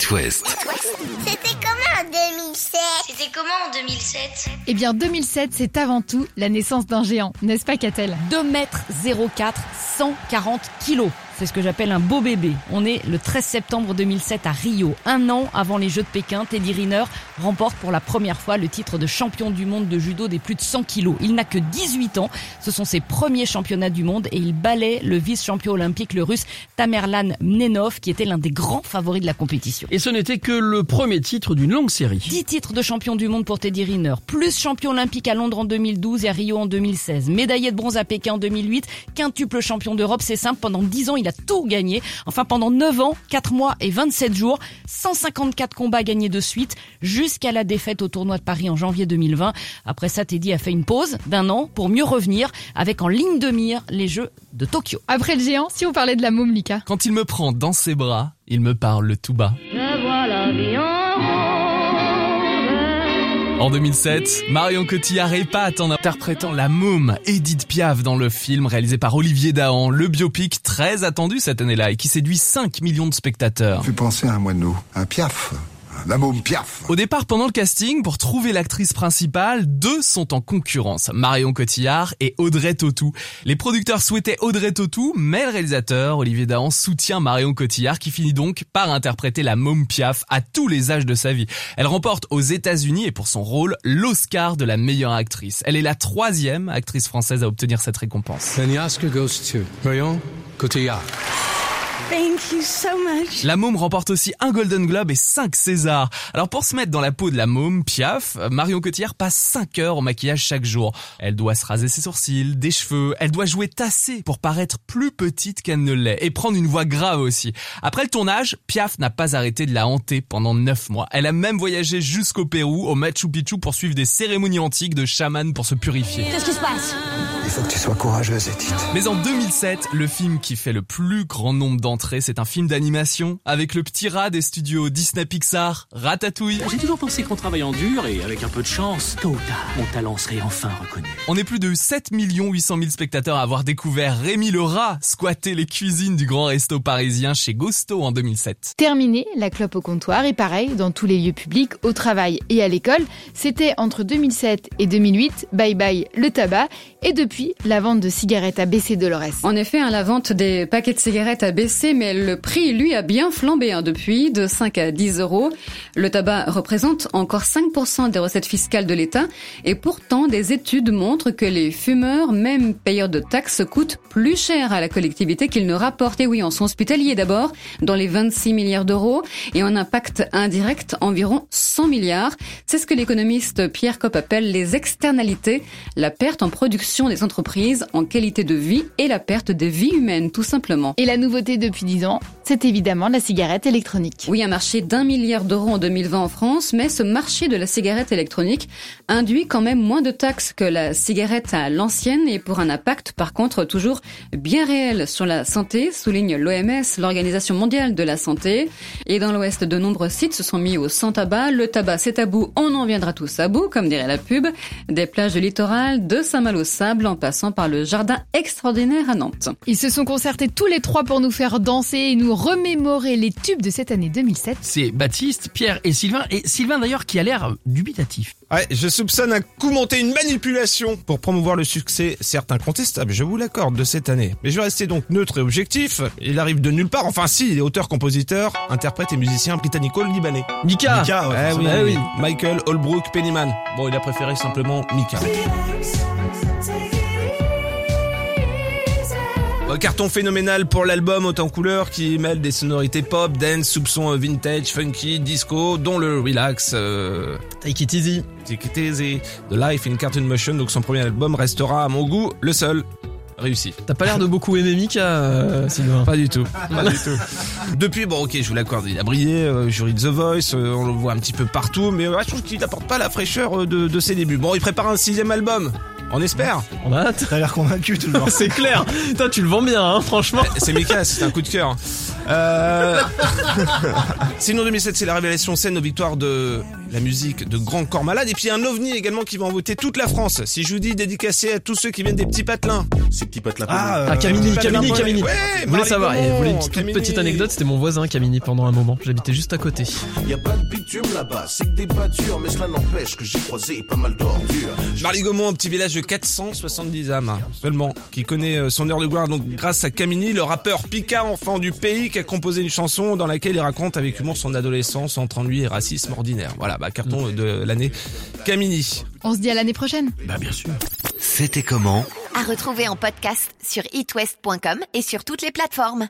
C'était comment en 2007 C'était comment en 2007 Eh bien 2007, c'est avant tout la naissance d'un géant, n'est-ce pas Catel? 2 mètres 04, 140 kilos. C'est ce que j'appelle un beau bébé. On est le 13 septembre 2007 à Rio. Un an avant les Jeux de Pékin, Teddy Riner remporte pour la première fois le titre de champion du monde de judo des plus de 100 kilos. Il n'a que 18 ans. Ce sont ses premiers championnats du monde et il balaie le vice-champion olympique, le russe Tamerlan Mnenov, qui était l'un des grands favoris de la compétition. Et ce n'était que le premier titre d'une longue série. 10 titres de champion du monde pour Teddy Riner, plus champion olympique à Londres en 2012 et à Rio en 2016, médaillé de bronze à Pékin en 2008, quintuple champion d'Europe, c'est simple, pendant 10 ans il a tout gagné. Enfin pendant 9 ans, 4 mois et 27 jours, 154 combats gagnés de suite, jusqu'à la défaite au tournoi de Paris en janvier 2020. Après ça, Teddy a fait une pause d'un an pour mieux revenir avec en ligne de mire les Jeux de Tokyo. Après le géant, si on parlait de la môme Quand il me prend dans ses bras, il me parle tout bas. En 2007, Marion Cotillard épate en interprétant la môme Edith Piaf dans le film réalisé par Olivier Dahan, le biopic très attendu cette année-là et qui séduit 5 millions de spectateurs. fait penser à un moineau, un piaf, la môme piaf. Au départ, pendant le casting, pour trouver l'actrice principale, deux sont en concurrence, Marion Cotillard et Audrey Tautou. Les producteurs souhaitaient Audrey Tautou, mais le réalisateur, Olivier Dahan, soutient Marion Cotillard qui finit donc par interpréter la môme Piaf à tous les âges de sa vie. Elle remporte aux États-Unis et pour son rôle, l'Oscar de la meilleure actrice. Elle est la troisième actrice française à obtenir cette récompense. Then the Oscar goes to Marion Cotillard. Thank you so much. La môme remporte aussi un Golden Globe et 5 Césars. Alors pour se mettre dans la peau de la môme, Piaf, Marion Cotillard passe 5 heures au maquillage chaque jour. Elle doit se raser ses sourcils, des cheveux, elle doit jouer tassée pour paraître plus petite qu'elle ne l'est et prendre une voix grave aussi. Après le tournage, Piaf n'a pas arrêté de la hanter pendant 9 mois. Elle a même voyagé jusqu'au Pérou, au Machu Picchu pour suivre des cérémonies antiques de chamans pour se purifier. Qu'est-ce qui se passe? Il faut que tu sois courageuse, Edith. Mais en 2007, le film qui fait le plus grand nombre d'entrées, c'est un film d'animation avec le petit rat des studios Disney Pixar, Ratatouille. J'ai toujours pensé qu'en travaillant dur et avec un peu de chance, tôt ou tard, mon talent serait enfin reconnu. On est plus de 7 800 000 spectateurs à avoir découvert Rémi le rat squatter les cuisines du grand resto parisien chez Gusto en 2007. Terminé, la clope au comptoir et pareil dans tous les lieux publics, au travail et à l'école. C'était entre 2007 et 2008, bye bye le tabac et depuis, la vente de cigarettes a baissé Dolores. En effet, hein, la vente des paquets de cigarettes a baissé, mais le prix, lui, a bien flambé hein, depuis, de 5 à 10 euros. Le tabac représente encore 5% des recettes fiscales de l'État, et pourtant, des études montrent que les fumeurs, même payeurs de taxes, coûtent plus cher à la collectivité qu'ils ne rapportent. Et oui, en sont hospitaliers d'abord, dans les 26 milliards d'euros, et en impact indirect, environ 100 milliards. C'est ce que l'économiste Pierre Kopp appelle les externalités, la perte en production des entreprises, en qualité de vie, et la perte des vies humaines, tout simplement. Et la nouveauté depuis 10 ans, c'est évidemment la cigarette électronique. Oui, un marché d'un milliard d'euros en 2020 en France, mais ce marché de la cigarette électronique induit quand même moins de taxes que la cigarette à l'ancienne et pour un impact par contre toujours bien réel sur la santé, souligne l'OMS, l'Organisation mondiale de la santé. Et dans l'Ouest, de nombreux sites se sont mis au sans tabac. Le tabac, c'est tabou, on en viendra tous à bout, comme dirait la pub. Des plages de littoral, de Saint-Malo sable en passant par le jardin extraordinaire à Nantes. Ils se sont concertés tous les trois pour nous faire danser et nous remémorer les tubes de cette année 2007. C'est Baptiste, Pierre et Sylvain. Et Sylvain d'ailleurs qui a l'air dubitatif. Ouais, je soupçonne un coup monté, une manipulation pour promouvoir le succès, certes incontestable, je vous l'accorde, de cette année. Mais je vais rester donc neutre et objectif. Il arrive de nulle part. Enfin si, il est auteur, compositeur, interprète et musicien britannico-libanais. Mika Mika, ouais, Eh oui, oui. Michael Holbrook Pennyman. Bon, il a préféré simplement Mika. Carton phénoménal pour l'album Autant Couleur qui mêle des sonorités pop, dance, soupçons euh, vintage, funky, disco, dont le relax, euh, Take it easy. Take It Easy, The Life in Cartoon Motion, donc son premier album restera à mon goût le seul réussi. T'as pas l'air de beaucoup aimer Mika, euh, Sylvain. Pas du tout, pas du tout. Depuis, bon ok, je vous l'accorde, il a brillé, euh, jury de The Voice, euh, on le voit un petit peu partout, mais je trouve qu'il n'apporte pas la fraîcheur euh, de, de ses débuts. Bon, il prépare un sixième album, on espère. On a hâte. T'as l'air convaincu toujours. C'est clair. Putain, tu le vends bien, hein, franchement. C'est Mika, c'est un coup de cœur. Euh... Sinon 2007 c'est la révélation scène aux victoires de la musique de Grand Corps Malade et puis un ovni également qui va envoûter toute la France. Si je vous dis dédicacé à tous ceux qui viennent des petits patelins. Ces petits patelins. Ah, Ah, Camini, Camini, Camini. Ouais, Vous voulez savoir, Gaumont, vous voulez une petite, anecdote, c'était mon voisin Camini pendant un moment. J'habitais juste à côté. Y a pas de bitume là-bas, c'est que des battures, mais cela n'empêche que j'ai croisé pas mal d'ordures. Marly Gaumont, un petit village de 470 âmes hein, seulement, qui connaît euh, son heure de gloire donc grâce à Camini, le rappeur Pika, enfant du pays, qui a composé une chanson dans laquelle il raconte avec humour son adolescence entre ennui et racisme ordinaire. Voilà, bah carton de l'année Camini. On se dit à l'année prochaine. Bah bien sûr. C'était comment? À retrouver en podcast sur itwest.com et sur toutes les plateformes.